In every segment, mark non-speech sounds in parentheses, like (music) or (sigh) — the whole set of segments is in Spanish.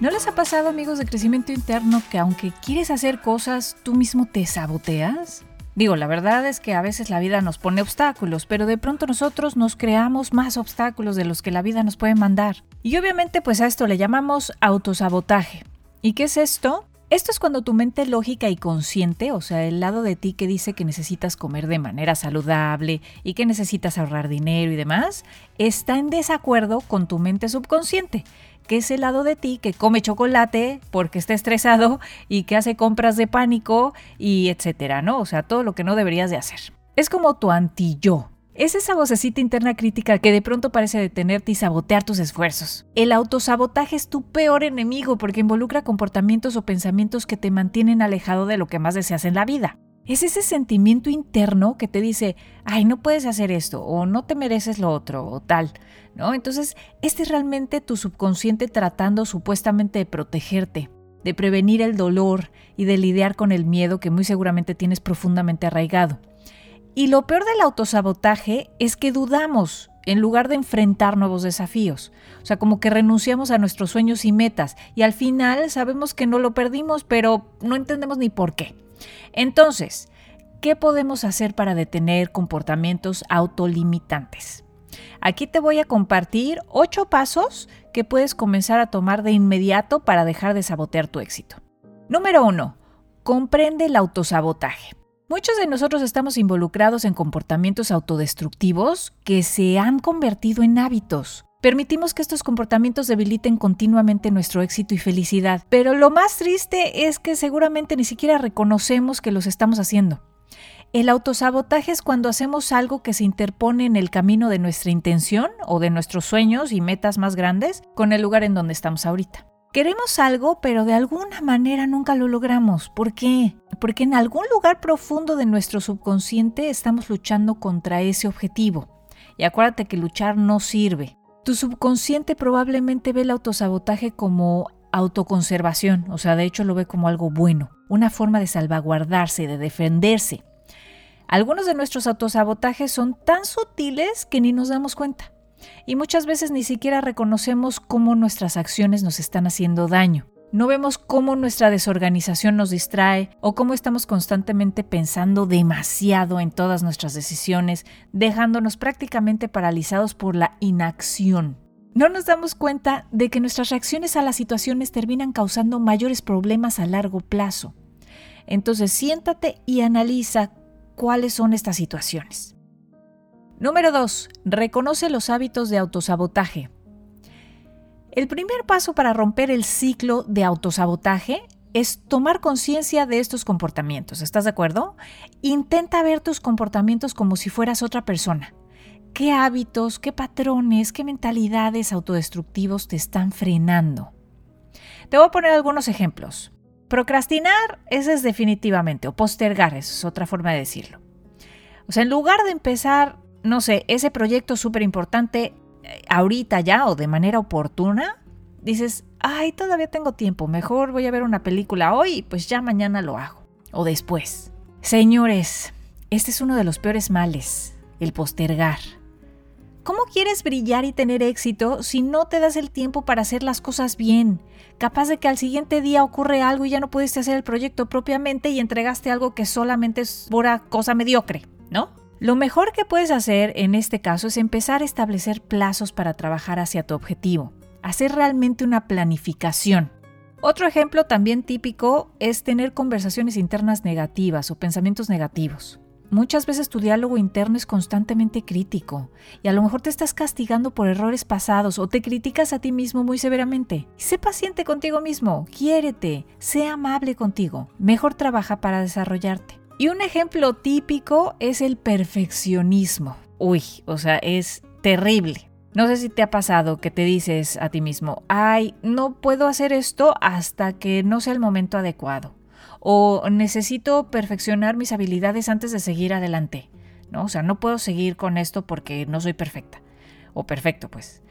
¿No les ha pasado, amigos de crecimiento interno, que aunque quieres hacer cosas, tú mismo te saboteas? Digo, la verdad es que a veces la vida nos pone obstáculos, pero de pronto nosotros nos creamos más obstáculos de los que la vida nos puede mandar. Y obviamente pues a esto le llamamos autosabotaje. ¿Y qué es esto? Esto es cuando tu mente lógica y consciente, o sea, el lado de ti que dice que necesitas comer de manera saludable y que necesitas ahorrar dinero y demás, está en desacuerdo con tu mente subconsciente, que es el lado de ti que come chocolate porque está estresado y que hace compras de pánico y etcétera, ¿no? O sea, todo lo que no deberías de hacer. Es como tu anti-yo, es esa vocecita interna crítica que de pronto parece detenerte y sabotear tus esfuerzos. El autosabotaje es tu peor enemigo porque involucra comportamientos o pensamientos que te mantienen alejado de lo que más deseas en la vida. Es ese sentimiento interno que te dice, ay, no puedes hacer esto, o no te mereces lo otro, o tal, ¿no? Entonces, este es realmente tu subconsciente tratando supuestamente de protegerte, de prevenir el dolor y de lidiar con el miedo que muy seguramente tienes profundamente arraigado. Y lo peor del autosabotaje es que dudamos en lugar de enfrentar nuevos desafíos. O sea, como que renunciamos a nuestros sueños y metas y al final sabemos que no lo perdimos, pero no entendemos ni por qué. Entonces, ¿qué podemos hacer para detener comportamientos autolimitantes? Aquí te voy a compartir ocho pasos que puedes comenzar a tomar de inmediato para dejar de sabotear tu éxito. Número uno, comprende el autosabotaje. Muchos de nosotros estamos involucrados en comportamientos autodestructivos que se han convertido en hábitos. Permitimos que estos comportamientos debiliten continuamente nuestro éxito y felicidad, pero lo más triste es que seguramente ni siquiera reconocemos que los estamos haciendo. El autosabotaje es cuando hacemos algo que se interpone en el camino de nuestra intención o de nuestros sueños y metas más grandes con el lugar en donde estamos ahorita. Queremos algo, pero de alguna manera nunca lo logramos. ¿Por qué? Porque en algún lugar profundo de nuestro subconsciente estamos luchando contra ese objetivo. Y acuérdate que luchar no sirve. Tu subconsciente probablemente ve el autosabotaje como autoconservación, o sea, de hecho lo ve como algo bueno, una forma de salvaguardarse, de defenderse. Algunos de nuestros autosabotajes son tan sutiles que ni nos damos cuenta y muchas veces ni siquiera reconocemos cómo nuestras acciones nos están haciendo daño. No vemos cómo nuestra desorganización nos distrae o cómo estamos constantemente pensando demasiado en todas nuestras decisiones, dejándonos prácticamente paralizados por la inacción. No nos damos cuenta de que nuestras reacciones a las situaciones terminan causando mayores problemas a largo plazo. Entonces siéntate y analiza cuáles son estas situaciones. Número 2. Reconoce los hábitos de autosabotaje. El primer paso para romper el ciclo de autosabotaje es tomar conciencia de estos comportamientos. ¿Estás de acuerdo? Intenta ver tus comportamientos como si fueras otra persona. ¿Qué hábitos, qué patrones, qué mentalidades autodestructivos te están frenando? Te voy a poner algunos ejemplos. Procrastinar, ese es definitivamente, o postergar, eso es otra forma de decirlo. O sea, en lugar de empezar no sé, ese proyecto súper importante ahorita ya o de manera oportuna, dices, ay, todavía tengo tiempo, mejor voy a ver una película hoy pues ya mañana lo hago. O después. Señores, este es uno de los peores males, el postergar. ¿Cómo quieres brillar y tener éxito si no te das el tiempo para hacer las cosas bien? Capaz de que al siguiente día ocurre algo y ya no pudiste hacer el proyecto propiamente y entregaste algo que solamente es pura cosa mediocre, ¿no? Lo mejor que puedes hacer en este caso es empezar a establecer plazos para trabajar hacia tu objetivo, hacer realmente una planificación. Otro ejemplo también típico es tener conversaciones internas negativas o pensamientos negativos. Muchas veces tu diálogo interno es constantemente crítico y a lo mejor te estás castigando por errores pasados o te criticas a ti mismo muy severamente. Sé paciente contigo mismo, quiérete, sé amable contigo, mejor trabaja para desarrollarte. Y un ejemplo típico es el perfeccionismo. Uy, o sea, es terrible. No sé si te ha pasado que te dices a ti mismo, ay, no puedo hacer esto hasta que no sea el momento adecuado. O necesito perfeccionar mis habilidades antes de seguir adelante. ¿no? O sea, no puedo seguir con esto porque no soy perfecta. O perfecto, pues.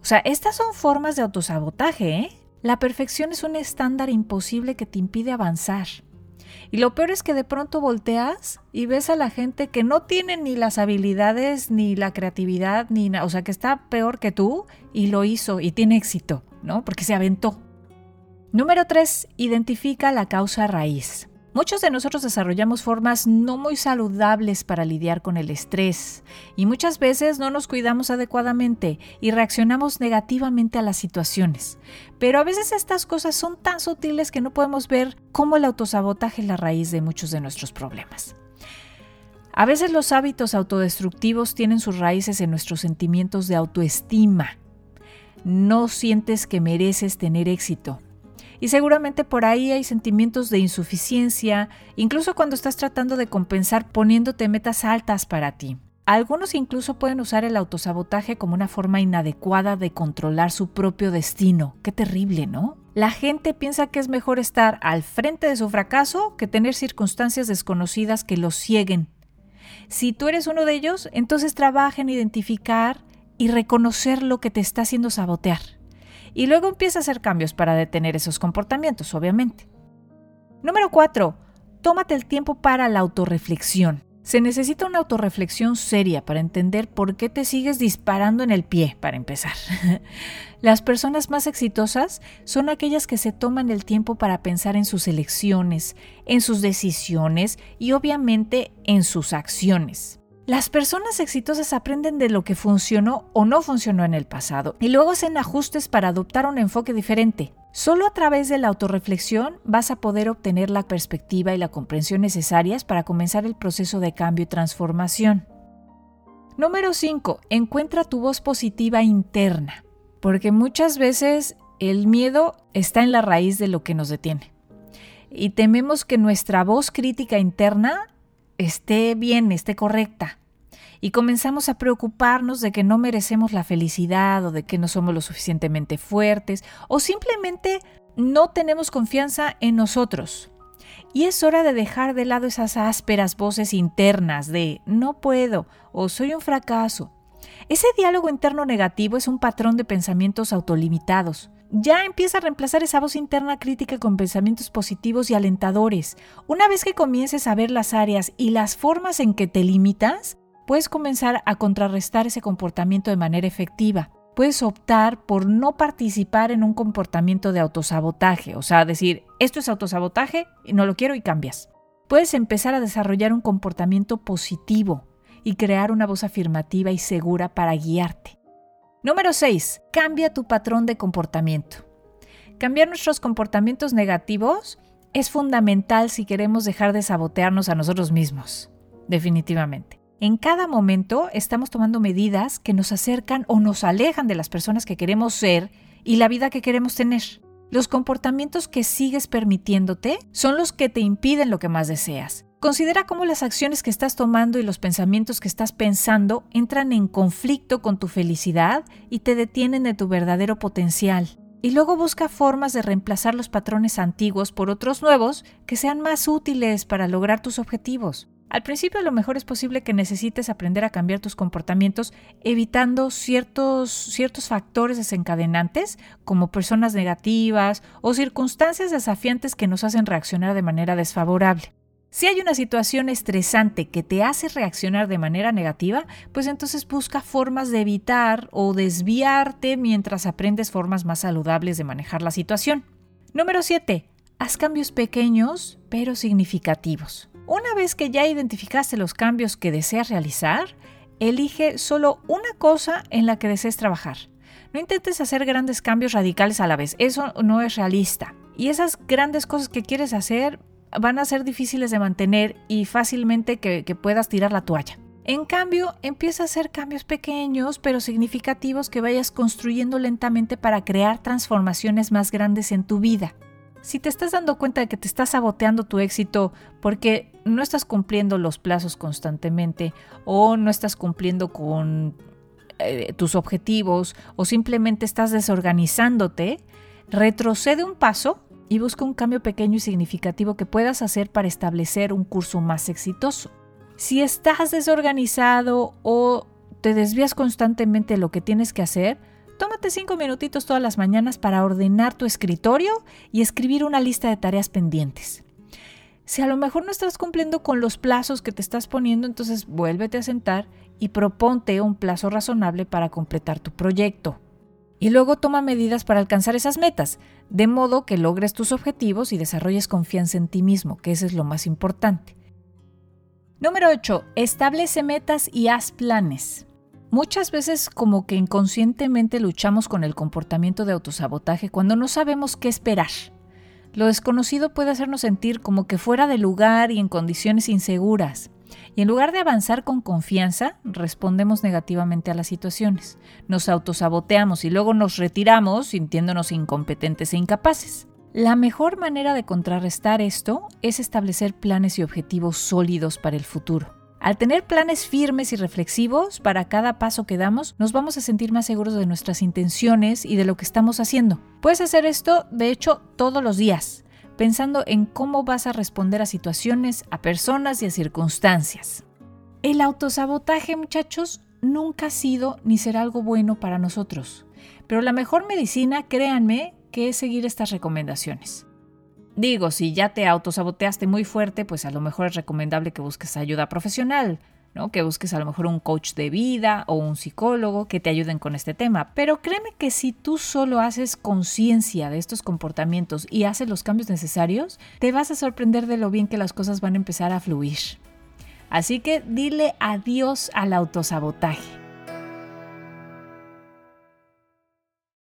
O sea, estas son formas de autosabotaje, ¿eh? La perfección es un estándar imposible que te impide avanzar. Y lo peor es que de pronto volteas y ves a la gente que no tiene ni las habilidades, ni la creatividad, ni o sea, que está peor que tú y lo hizo y tiene éxito, ¿no? Porque se aventó. Número 3. Identifica la causa raíz. Muchos de nosotros desarrollamos formas no muy saludables para lidiar con el estrés y muchas veces no nos cuidamos adecuadamente y reaccionamos negativamente a las situaciones. Pero a veces estas cosas son tan sutiles que no podemos ver cómo el autosabotaje es la raíz de muchos de nuestros problemas. A veces los hábitos autodestructivos tienen sus raíces en nuestros sentimientos de autoestima. No sientes que mereces tener éxito y seguramente por ahí hay sentimientos de insuficiencia, incluso cuando estás tratando de compensar poniéndote metas altas para ti. Algunos incluso pueden usar el autosabotaje como una forma inadecuada de controlar su propio destino. Qué terrible, ¿no? La gente piensa que es mejor estar al frente de su fracaso que tener circunstancias desconocidas que los cieguen. Si tú eres uno de ellos, entonces trabaja en identificar y reconocer lo que te está haciendo sabotear y luego empieza a hacer cambios para detener esos comportamientos, obviamente. Número 4. Tómate el tiempo para la autorreflexión. Se necesita una autorreflexión seria para entender por qué te sigues disparando en el pie, para empezar. (laughs) Las personas más exitosas son aquellas que se toman el tiempo para pensar en sus elecciones, en sus decisiones y obviamente en sus acciones. Las personas exitosas aprenden de lo que funcionó o no funcionó en el pasado y luego hacen ajustes para adoptar un enfoque diferente. Solo a través de la autorreflexión vas a poder obtener la perspectiva y la comprensión necesarias para comenzar el proceso de cambio y transformación. Número 5. Encuentra tu voz positiva interna, porque muchas veces el miedo está en la raíz de lo que nos detiene. Y tememos que nuestra voz crítica interna esté bien, esté correcta. Y comenzamos a preocuparnos de que no merecemos la felicidad o de que no somos lo suficientemente fuertes o simplemente no tenemos confianza en nosotros. Y es hora de dejar de lado esas ásperas voces internas de no puedo o soy un fracaso. Ese diálogo interno negativo es un patrón de pensamientos autolimitados ya empieza a reemplazar esa voz interna crítica con pensamientos positivos y alentadores. Una vez que comiences a ver las áreas y las formas en que te limitas, puedes comenzar a contrarrestar ese comportamiento de manera efectiva. Puedes optar por no participar en un comportamiento de autosabotaje, o sea, decir, esto es autosabotaje, no lo quiero y cambias. Puedes empezar a desarrollar un comportamiento positivo y crear una voz afirmativa y segura para guiarte. Número 6. Cambia tu patrón de comportamiento. Cambiar nuestros comportamientos negativos es fundamental si queremos dejar de sabotearnos a nosotros mismos. Definitivamente. En cada momento estamos tomando medidas que nos acercan o nos alejan de las personas que queremos ser y la vida que queremos tener. Los comportamientos que sigues permitiéndote son los que te impiden lo que más deseas. Considera cómo las acciones que estás tomando y los pensamientos que estás pensando entran en conflicto con tu felicidad y te detienen de tu verdadero potencial. Y luego busca formas de reemplazar los patrones antiguos por otros nuevos que sean más útiles para lograr tus objetivos. Al principio lo mejor es posible que necesites aprender a cambiar tus comportamientos evitando ciertos, ciertos factores desencadenantes como personas negativas o circunstancias desafiantes que nos hacen reaccionar de manera desfavorable. Si hay una situación estresante que te hace reaccionar de manera negativa, pues entonces busca formas de evitar o desviarte mientras aprendes formas más saludables de manejar la situación. Número 7. Haz cambios pequeños pero significativos. Una vez que ya identificaste los cambios que deseas realizar, elige solo una cosa en la que desees trabajar. No intentes hacer grandes cambios radicales a la vez, eso no es realista. Y esas grandes cosas que quieres hacer van a ser difíciles de mantener y fácilmente que, puedas tirar la toalla. En cambio, empieza a hacer cambios pequeños pero significativos que vayas construyendo lentamente para crear transformaciones más grandes en tu vida. Si te estás dando cuenta de que te estás saboteando tu éxito porque no estás cumpliendo los plazos constantemente o no estás cumpliendo con eh, tus objetivos o simplemente estás desorganizándote, retrocede un paso y busca un cambio pequeño y significativo que puedas hacer para establecer un curso más exitoso. Si estás desorganizado o te desvías constantemente de lo que tienes que hacer, tómate cinco minutitos todas las mañanas para ordenar tu escritorio y escribir una lista de tareas pendientes. Si a lo mejor no estás cumpliendo con los plazos que te estás poniendo, entonces vuélvete a sentar y proponte un plazo razonable para completar tu proyecto. Y luego toma medidas para alcanzar esas metas, de modo que logres tus objetivos y desarrolles confianza en ti mismo, que eso es lo más importante. Número 8. Establece metas y haz planes. Muchas veces como que inconscientemente luchamos con el comportamiento de autosabotaje cuando no sabemos qué esperar. Lo desconocido puede hacernos sentir como que fuera de lugar y en condiciones inseguras. Y en lugar de avanzar con confianza, respondemos negativamente a las situaciones. Nos autosaboteamos y luego nos retiramos sintiéndonos incompetentes e incapaces. La mejor manera de contrarrestar esto es establecer planes y objetivos sólidos para el futuro. Al tener planes firmes y reflexivos para cada paso que damos, nos vamos a sentir más seguros de nuestras intenciones y de lo que estamos haciendo. Puedes hacer esto, de hecho, todos los días, pensando en cómo vas a responder a situaciones, a personas y a circunstancias. El autosabotaje, muchachos, nunca ha sido ni será algo bueno para nosotros. Pero la mejor medicina, créanme, que es seguir estas recomendaciones. Digo, si ya te autosaboteaste muy fuerte, pues a lo mejor es recomendable que busques ayuda profesional, ¿no? Que busques a lo mejor un coach de vida o un psicólogo que te ayuden con este tema. Pero créeme que si tú solo haces conciencia de estos comportamientos y haces los cambios necesarios, te vas a sorprender de lo bien que las cosas van a empezar a fluir. Así que dile adiós al autosabotaje.